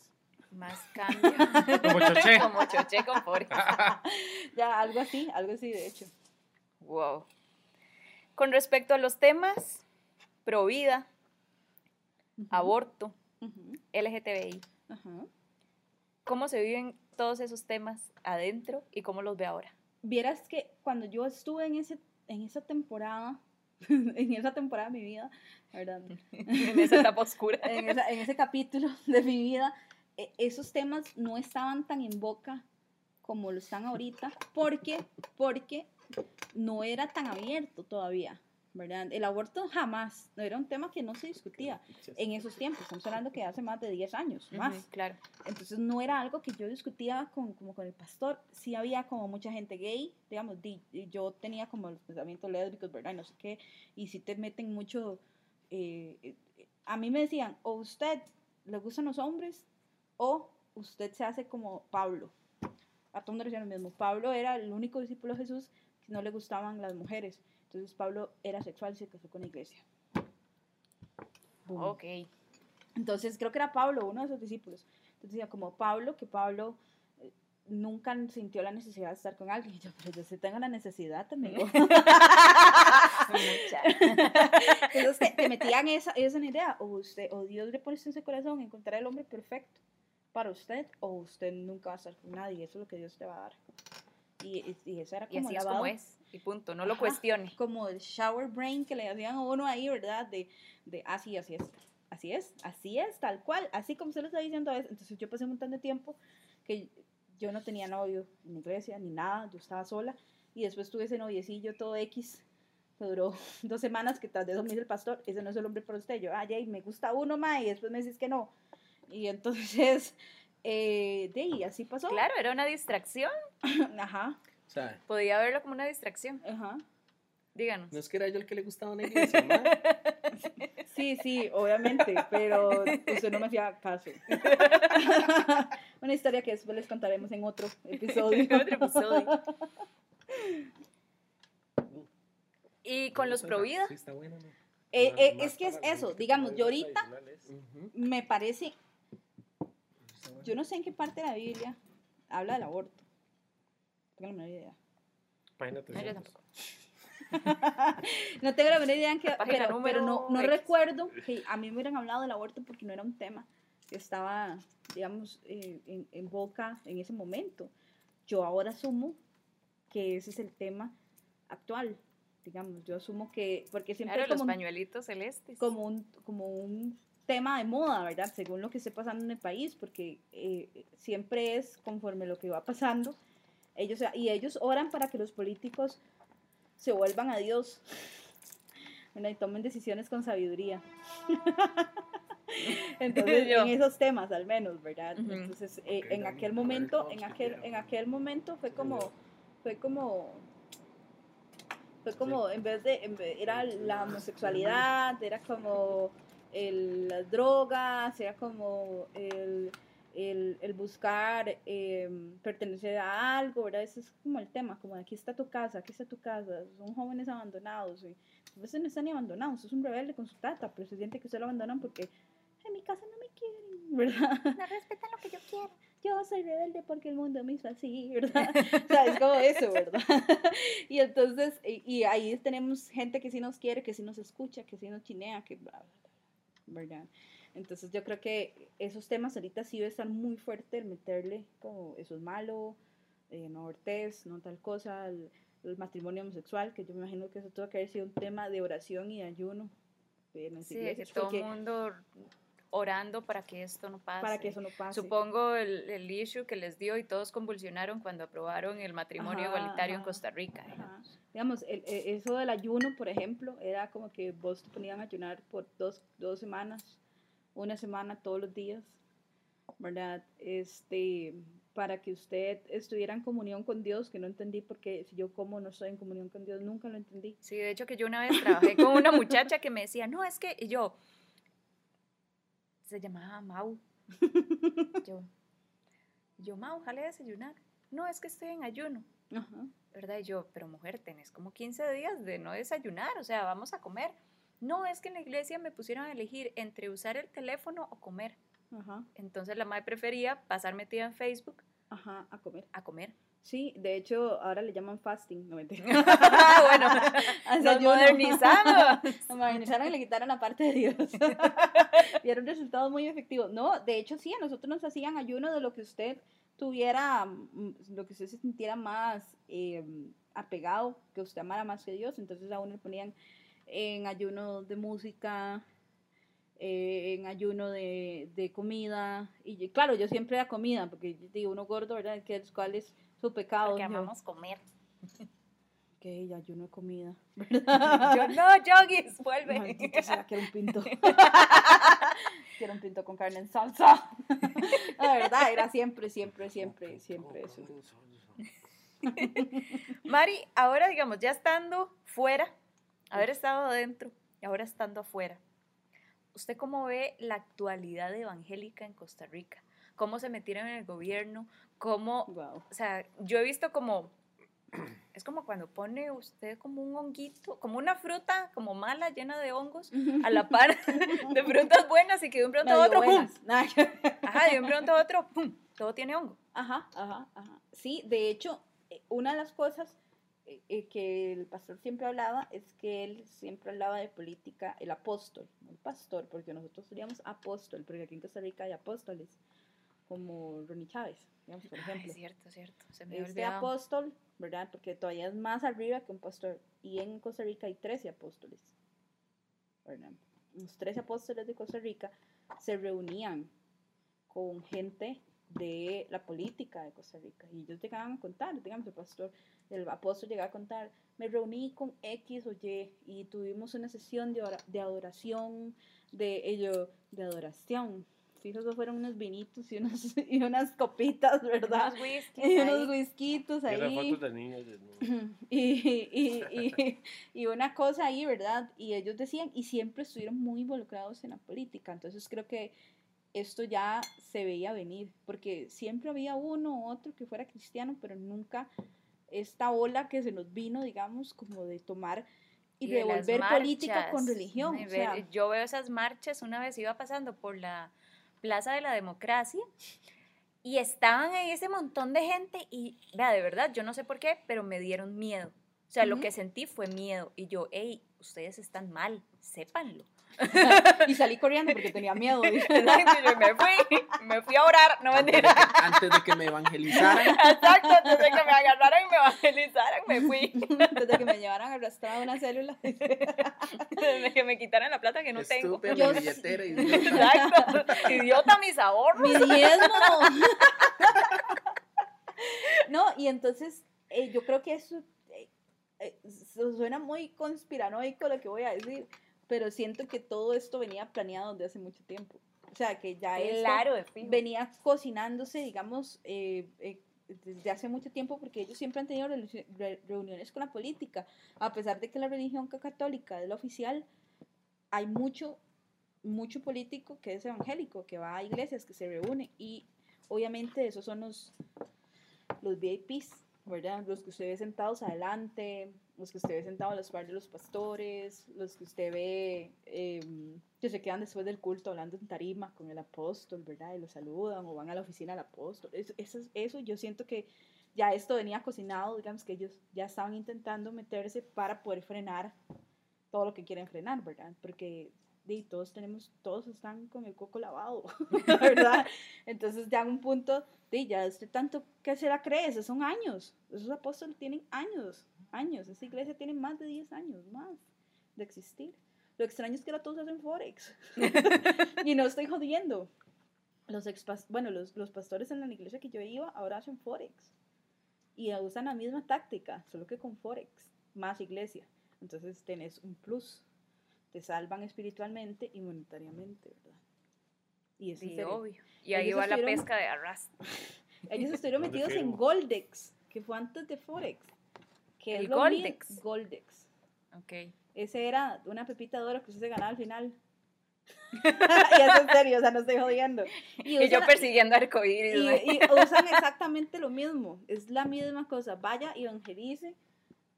Más cambio. Como choché. Como choché con ya algo así, algo así de hecho. Wow. Con respecto a los temas, pro vida, aborto, LGTBI. ¿cómo se viven todos esos temas adentro y cómo los ve ahora? Vieras que cuando yo estuve en, ese, en esa temporada, en esa temporada de mi vida, ¿verdad? en esa etapa oscura. en, esa- en ese capítulo de mi vida, esos temas no estaban tan en boca como lo están ahorita, porque, porque no era tan abierto todavía, ¿verdad? El aborto jamás, no era un tema que no se discutía en esos tiempos, estamos hablando que hace más de 10 años, más. Ujú, claro. Entonces no era algo que yo discutía con, como con el pastor. Sí había como mucha gente gay, digamos, di- yo tenía como los pensamientos lésbicos, ¿verdad? Y no sé qué. Y si te meten mucho... eh, eh, a mí me decían, o usted le gustan los hombres, o usted se hace como Pablo. A todo mundo le decían lo mismo. Pablo era el único discípulo de Jesús que no le gustaban las mujeres. Entonces Pablo era sexual y se casó con la iglesia. Boom. Ok. Entonces creo que era Pablo, uno de esos discípulos. Entonces decía como Pablo, que Pablo eh, nunca sintió la necesidad de estar con alguien. Y yo, pero yo sí tengo la necesidad, amigo. Entonces te, te metían esa, esa idea, o usted, o Dios le pone en su corazón encontrar el hombre perfecto para usted, o usted nunca va a estar con nadie, eso es lo que Dios te va a dar. Y, y, y eso era Y como así es como es. Y punto, no lo Ajá. cuestione. como el shower brain que le hacían a uno ahí, ¿verdad? De, de así, así es, así es, así es, tal cual, así como se lo está diciendo a veces. Entonces yo pasé un montón de tiempo que yo no tenía novio en iglesia ni nada, yo estaba sola. Y después tuve ese noviecillo todo X, duró dos semanas, que tras de eso me dice el pastor, ese no es el hombre para usted. Yo, ah, Jay, me gusta uno más, y después me dices que no. Y entonces, eh, de ahí, así pasó. Claro, era una distracción. Ajá, O sea, Podía verlo como una distracción. ajá. Díganos. no es que era yo el que le gustaba una iglesia. Sí, sí, obviamente, pero usted no me hacía caso. Una historia que después les contaremos en otro episodio. Otro episodio. Y con los pro vida. Sí, está bueno, ¿no? Eh, eh, es que es eso, digamos, yo ahorita me parece. Yo no sé en qué parte de la Biblia habla del aborto. No tengo la menor idea. Página No, yo 300. tampoco. No tengo la menor idea en qué, pero, pero no, no recuerdo que a mí me hubieran hablado del aborto porque no era un tema que estaba, digamos, eh, en, en boca en ese momento. Yo ahora asumo que ese es el tema actual, digamos, yo asumo que, porque siempre Claro, es los como, un- pañuelitos celestes. como, un, como un tema de moda, ¿verdad? Según lo que esté pasando en el país, porque eh, siempre es conforme lo que va pasando. Ellos, y ellos oran para que los políticos se vuelvan a Dios ¿verdad? y tomen decisiones con sabiduría. Entonces, en esos temas al menos, ¿verdad? Ujú. Entonces, eh, en aquel momento, en que aquel, en aquel momento fue como, fue como, fue como, en vez de, en vez- era la homosexualidad, era como el, las drogas, era como el, el, el buscar eh, pertenecer a algo, ¿verdad? Ese es como el tema, como aquí está tu casa, aquí está tu casa, son jóvenes abandonados, y a veces no están ni abandonados, es un rebelde con su tata, pero se siente que usted lo abandonan porque en mi casa no me quieren, ¿verdad? No respetan lo que yo quiero. yo soy rebelde porque el mundo me hizo así, ¿verdad? o sea, es como eso, ¿verdad? y entonces, y, y ahí tenemos gente que sí nos quiere, que sí nos escucha, que sí nos chinea, que bla, bla, ¿verdad? Entonces yo creo que esos temas ahorita sí debe estar muy fuerte el meterle como eso es malo, eh, no abortes, no tal cosa, el, el matrimonio homosexual, que yo me imagino que eso tuvo que haber sido un tema de oración y de ayuno en las Sí, de que iglesias, todo el mundo orando para que esto no pase. para que eso no pase. Supongo el, el issue que les dio y todos convulsionaron cuando aprobaron el matrimonio Ajá, igualitario en. Costa Rica. Ajá. Digamos, el- e- eso del ayuno, por ejemplo, era como que vos te ponían a ayunar por dos, dos semanas, una semana todos los días, ¿verdad? Este, para que usted estuviera en comunión con Dios, que no entendí porque si yo como no estoy en comunión con Dios, nunca lo entendí. Sí, de hecho que yo una vez trabajé con una muchacha que me decía, no, es que, y yo, se llamaba Mau. Yo, yo, Mau, jale a desayunar. No, es que estoy en ayuno, Ajá. ¿verdad? Y yo, pero mujer, tenés como 15 días de no desayunar, o sea, vamos a comer. No, es que en la iglesia me pusieron a elegir entre usar el teléfono o comer. Ajá, Entonces la madre prefería pasar metida en Facebook ajá, a comer. a comer. Sí, de hecho, ahora le llaman fasting, no mentira. bueno, nos modernizamos. Nos modernizaron y le quitaron la parte de Dios. Dieron resultados muy efectivos. No, de hecho sí, a nosotros nos hacían ayuno de lo que usted tuviera, mm, lo que usted se sintiera más eh, apegado, que usted amara más que Dios. Entonces a uno le ponían en ayuno de música, eh, en ayuno de, de comida. Y claro, yo siempre era comida, porque digo, uno gordo, ¿verdad? Cuál es su pecado. Porque Yo, amamos comer. Ok, ayuno de comida. Yo, no, Yogis, vuelve. Quiero un pinto. quiero un pinto con carne en salsa. La verdad, era siempre, siempre, siempre, siempre eso. Mari, ahora digamos, ya estando fuera, haber estado adentro y ahora estando afuera, ¿usted cómo ve la actualidad evangélica en Costa Rica? ¿Cómo se metieron en el gobierno? ¿Cómo, Wow. o sea, yo he visto como, es como cuando pone usted como un honguito, como una fruta como mala, llena de hongos, a la par de frutas buenas y que de un pronto a otro, ¡pum! Ajá, de un pronto a otro, ¡pum! Todo tiene hongo. Ajá, ajá, ajá. Sí, de hecho, eh, una de las cosas eh, eh, que el pastor siempre hablaba es que él siempre hablaba de política, el apóstol, no el pastor, porque nosotros seríamos apóstol, porque aquí en Costa Rica hay apóstoles, como Ronnie Chávez, digamos, por ejemplo. cierto, cierto. Se me Este olvidado. apóstol, ¿verdad? Porque todavía es más arriba que un pastor. Y en Costa Rica hay 13 apóstoles. ¿verdad? Los 13 apóstoles de Costa Rica se reunían con gente de la política de Costa Rica. Y ellos llegaban a contar, digamos, el pastor, el apóstol llegaba a contar, me reuní con X o Y y tuvimos una sesión de, de adoración, de ello, de adoración. Fíjate, fueron unos vinitos y, unos, y unas copitas, ¿verdad? Y unos whiskitos Y ahí. fotos de niños. Y, y, y, y una cosa ahí, ¿verdad? Y ellos decían, y siempre estuvieron muy involucrados en la política. Entonces creo que esto ya se veía venir, porque siempre había uno u otro que fuera cristiano, pero nunca esta ola que se nos vino, digamos, como de tomar y, las revolver política con religión. y o sea, ver- yo veo esas marchas, una vez iba pasando por la Plaza de la Democracia y estaban ahí ese montón de gente y, vea, de verdad, yo no sé por qué, pero me dieron miedo. O sea, lo que sentí fue miedo. Y yo, hey, ustedes están mal, sépanlo. y salí corriendo porque tenía miedo. me fui, me fui a orar, no Antes de, mentira. que, antes de que me evangelizaran, Exacto, antes de que me agarraran y me evangelizaran, me fui. Antes de que me llevaran arrastrada a una célula. Desde que me quitaran la plata que no tengo. estúpida Yo mi billetera, idiota. Exacto. Idiota mis ahorros. mi diezmo. no, y entonces eh, yo creo que eso eh, eh, su- suena muy conspiranoico lo que voy a decir, pero siento que todo esto venía planeado desde hace mucho tiempo. O sea, que ya esto Claro, fijo. venía cocinándose, digamos, eh, eh, desde hace mucho tiempo, porque ellos siempre han tenido reuniones con la política. A pesar de que la religión ca- católica es la oficial, hay mucho, mucho político que es evangélico, que va a iglesias, que se reúne. Y obviamente esos son los, los VIPs, ¿verdad? Los que usted ve sentados adelante, los que usted ve sentados a los par de los pastores, los que usted ve em, que se quedan después del culto hablando en tarima con el apóstol, ¿verdad? Y lo saludan o van a la oficina del apóstol. Eso, eso, eso yo siento que ya esto venía cocinado, digamos que ellos ya estaban intentando meterse para poder frenar todo lo que quieren frenar, ¿verdad? Porque di, todos tenemos, todos están con el coco lavado, ¿verdad? Entonces ya en un punto, di, ya este tanto que se la cree, esos son años, esos apóstoles tienen años, años, esa iglesia tiene más de 10 años más de existir. Lo extraño es que ahora todos hacen Forex. y no estoy jodiendo. Los expas bueno, los, los pastores en la iglesia que yo iba ahora hacen Forex. Y usan la misma táctica, solo que con Forex, más iglesia. Entonces tenés un plus. Te salvan espiritualmente y monetariamente, ¿verdad? Y es Sí, obvio. Y ahí Ellos va la pesca de arras. Ellos estuvieron ¿Dónde metidos en? Goldex, que fue antes de Forex. Que El Goldex. Goldex. Ok. Ese era una pepita de oro que usted se ganaba al final. y es en serio, o sea, no estoy jodiendo. Y, Y yo persiguiendo arcoíris. y, y usan exactamente lo mismo. Es la misma cosa. Vaya y evangelice.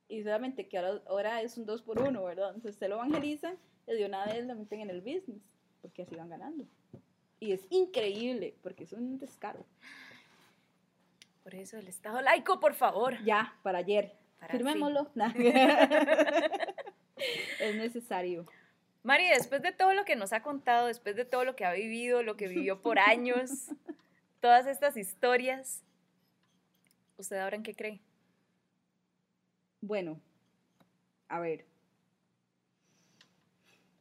Y solamente que ahora, ahora es un 2 por 1 ¿verdad? Entonces usted lo evangeliza y de una vez lo meten en el business. Porque así van ganando. Y es increíble, porque es un descaro. Por eso el Estado laico, por favor. Ya, para ayer. Para Firmémoslo. Nah. es necesario. Mari, después de todo lo que nos ha contado, después de todo lo que ha vivido, lo que vivió por años, todas estas historias, ¿usted ahora en qué cree? Bueno, a ver.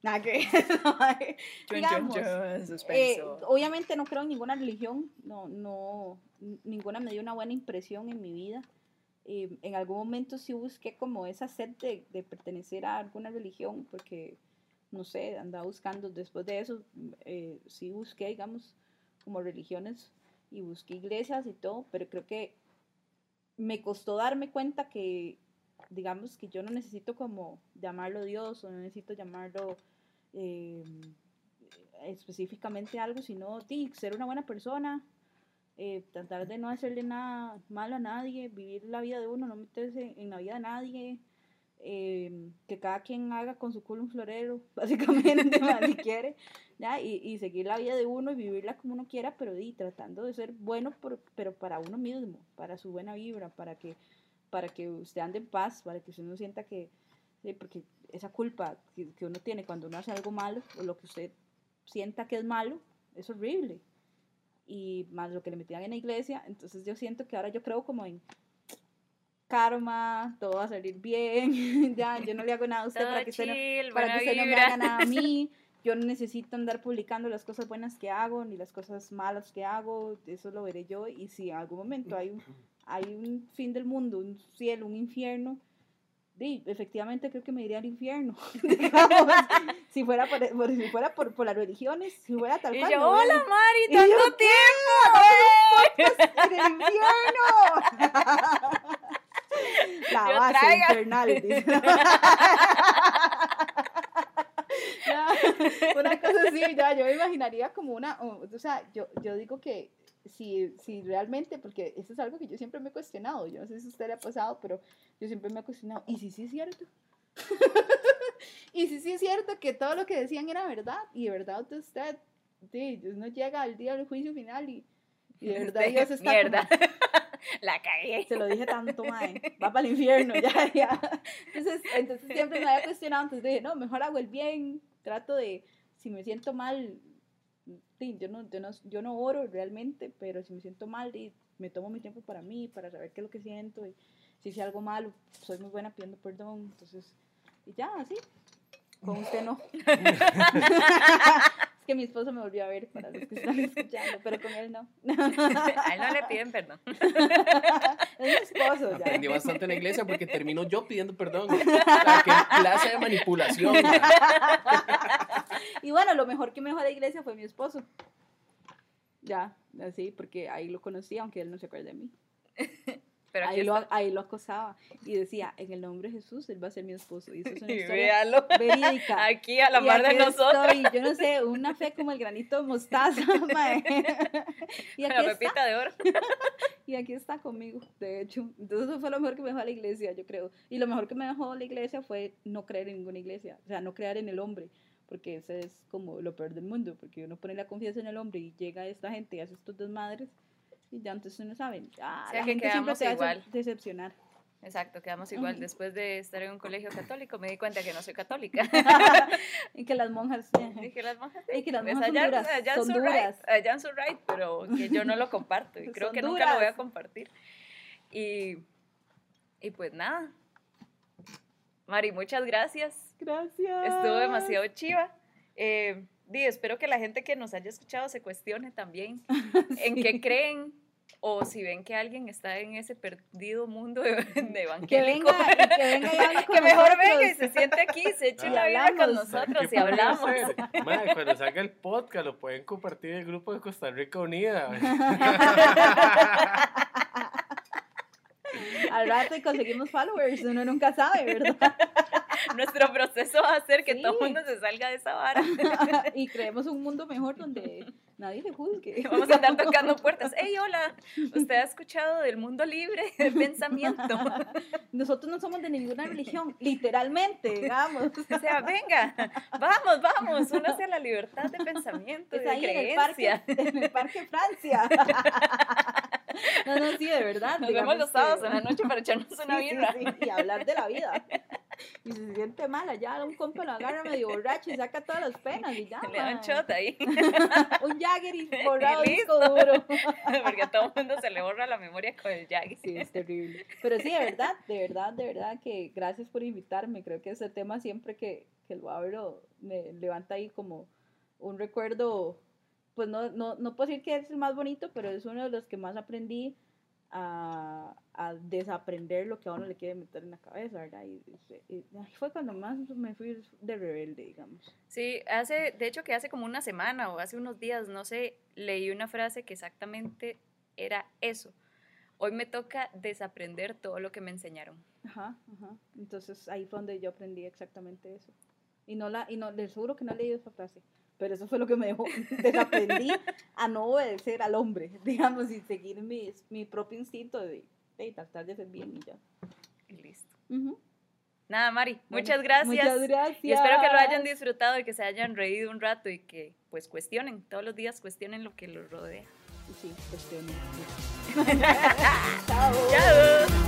Nada que Digamos, eh, obviamente no creo en ninguna religión, no, no, ninguna me dio una buena impresión en mi vida. Eh, en algún momento sí busqué como esa sed de, pertenecer a alguna religión, porque, no sé, andaba buscando, después de eso, eh, sí busqué, digamos, como religiones y busqué iglesias y todo, pero creo que me costó darme cuenta que, digamos, que yo no necesito como llamarlo Dios o no necesito llamarlo eh, específicamente algo, sino sí, ser una buena persona, eh, tratar de no hacerle nada malo a nadie, vivir la vida de uno, no meterse en la vida de nadie, eh, que cada quien haga con su culo un florero, básicamente, si quiere, ¿ya? Y, y seguir la vida de uno y vivirla como uno quiera, pero di, tratando de ser bueno, por- pero para uno mismo, para su buena vibra, para que para que usted ande en paz, para que usted no sienta que, sí, porque esa culpa que, que uno tiene cuando uno hace algo malo, o lo que usted sienta que es malo, es horrible. Y más lo que le metían en la iglesia, entonces yo siento que ahora yo creo como en karma, todo va a salir bien, ya, yo no le hago nada a usted Todo para que usted no, chill, para que usted no me haga nada a mí. Yo no necesito andar publicando las cosas buenas que hago ni las cosas malas que hago. Eso lo veré yo. Y si en algún momento hay un, hay un fin del mundo, un cielo, un infierno, di, efectivamente creo que me iría al infierno. Digamos, si fuera, por, si fuera por, por las religiones, si fuera tal Y cual. yo, me voy al- hola Mari, Y yo, tanto tiempo. ¡En el infierno! La Yo base traiga. infernal, dice. Una cosa así, ya, yo me imaginaría como una, o, o sea, yo, yo digo que si, si realmente, porque eso es algo que yo siempre me he cuestionado, yo no sé si a usted le ha pasado, pero yo siempre me he cuestionado, ¿y si sí es cierto? y si sí es cierto que todo lo que decían era verdad, y de verdad usted, sí, Dios no llega al día del juicio final y, y de verdad Dios está como- Mierda. La cagué. se lo dije tanto, mae, va para el infierno, ya, ya. Entonces, entonces siempre me había cuestionado, entonces dije, no, mejor hago el bien, trato de, si me siento mal, sí, yo no, yo no, yo no oro realmente, pero si me siento mal, y me tomo mi tiempo para mí, para saber qué es lo que siento, y si hice algo malo, soy muy buena pidiendo perdón, entonces, y ya, así, con usted no. es que mi esposo me volvió a ver, para los que están escuchando, pero con él no. A él no le piden perdón. es mi esposo, ya. Aprendí bastante en la iglesia porque terminó yo pidiendo perdón. O sea, qué clase de manipulación. ma. Y bueno, lo mejor que me dejó la iglesia fue mi esposo. Ya, así, porque ahí lo conocí, aunque él no se acuerda de mí. Pero Ahí lo, está. ahí lo acosaba y decía, en el nombre de Jesús, él va a ser mi esposo. Y eso es una historia verídica. Aquí a la Y par de nosotros. estoy, yo no sé, una fe como el granito de mostaza, mae. Y aquí, La está, pepita de oro. y aquí está conmigo, de hecho. Entonces eso fue lo mejor que me dejó la iglesia, yo creo. Y lo mejor que me dejó la iglesia fue no creer en ninguna iglesia, o sea, no creer en el hombre, porque ese es como lo peor del mundo, porque uno pone la confianza en el hombre y llega esta gente y hace estos desmadres y ya entonces uno sabe, ah, O sea, la que gente siempre quedamos te va a igual. dece- decepcionar. Exacto, quedamos igual. Después de estar en un colegio católico me di cuenta que no soy católica. y que las monjas... Dije las monjas. Y que las monjas son allá, duras, allá son duras. right, allá en su right, pero que yo no lo comparto y creo que nunca lo voy a duras. compartir. Y, y pues nada. Mari, muchas gracias. Gracias. Estuvo demasiado chiva. Eh, di, espero que la gente que nos haya escuchado se cuestione también en qué creen o si ven que alguien está en ese perdido mundo de, de Que evangélico. venga, y que venga y hable con que mejor venga y se siente aquí, se eche una vida con nosotros ¿Qué y hablamos. Mae, cuando salga el podcast lo pueden compartir en el grupo de Costa Rica Unida. Al rato y conseguimos followers, uno nunca sabe, ¿verdad? Nuestro proceso va a hacer que Sí. todo el mundo se salga de esa vara. y creemos un mundo mejor donde nadie se juzgue. Vamos a andar tocando puertas. Hey, hola, ¿usted ha escuchado del mundo libre de pensamiento? Nosotros no somos de ninguna religión, literalmente, digamos. O sea, venga, vamos, vamos, uno hacia la libertad de pensamiento, Es de ahí en el parque, en el parque Francia. No, no, sí, de verdad. Nos vemos los sábados en la noche para echarnos una Sí, sí, birra. sí, y hablar de la vida. Y se siente mal, allá un compa lo agarra medio borracho y saca todas las penas y ya. Le dan shot ahí, Un Jagger y borrado Y disco duro. porque a todo el mundo se le borra la memoria con el Jagger. Sí, es terrible. Pero sí, de verdad, de verdad, de verdad que gracias por invitarme. Creo que ese tema siempre que, que lo abro me levanta ahí como un recuerdo, pues no, no, no puedo decir que es el más bonito, pero es uno de los que más aprendí a, a desaprender lo que a uno le quiere meter en la cabeza, ¿verdad? Y, y- y fue cuando más me fui de rebelde, digamos. Sí, hace, de hecho que hace como una semana o hace unos días, no sé, leí una frase que exactamente era eso. Hoy me toca desaprender todo lo que me enseñaron. Ajá, ajá. Entonces ahí fue donde yo aprendí exactamente eso. Y no la, y no, les juro que no he leído esa frase, pero eso fue lo que me dejó. Desaprendí a no obedecer al hombre, digamos, y seguir mi, mi propio instinto de, de tratar de ser bien y ya. Listo. Nada, Mari, muchas gracias. Muchas gracias. Y espero que lo hayan disfrutado y que se hayan reído un rato y que pues cuestionen, todos los días cuestionen lo que los rodea. Sí, cuestiones. Chao.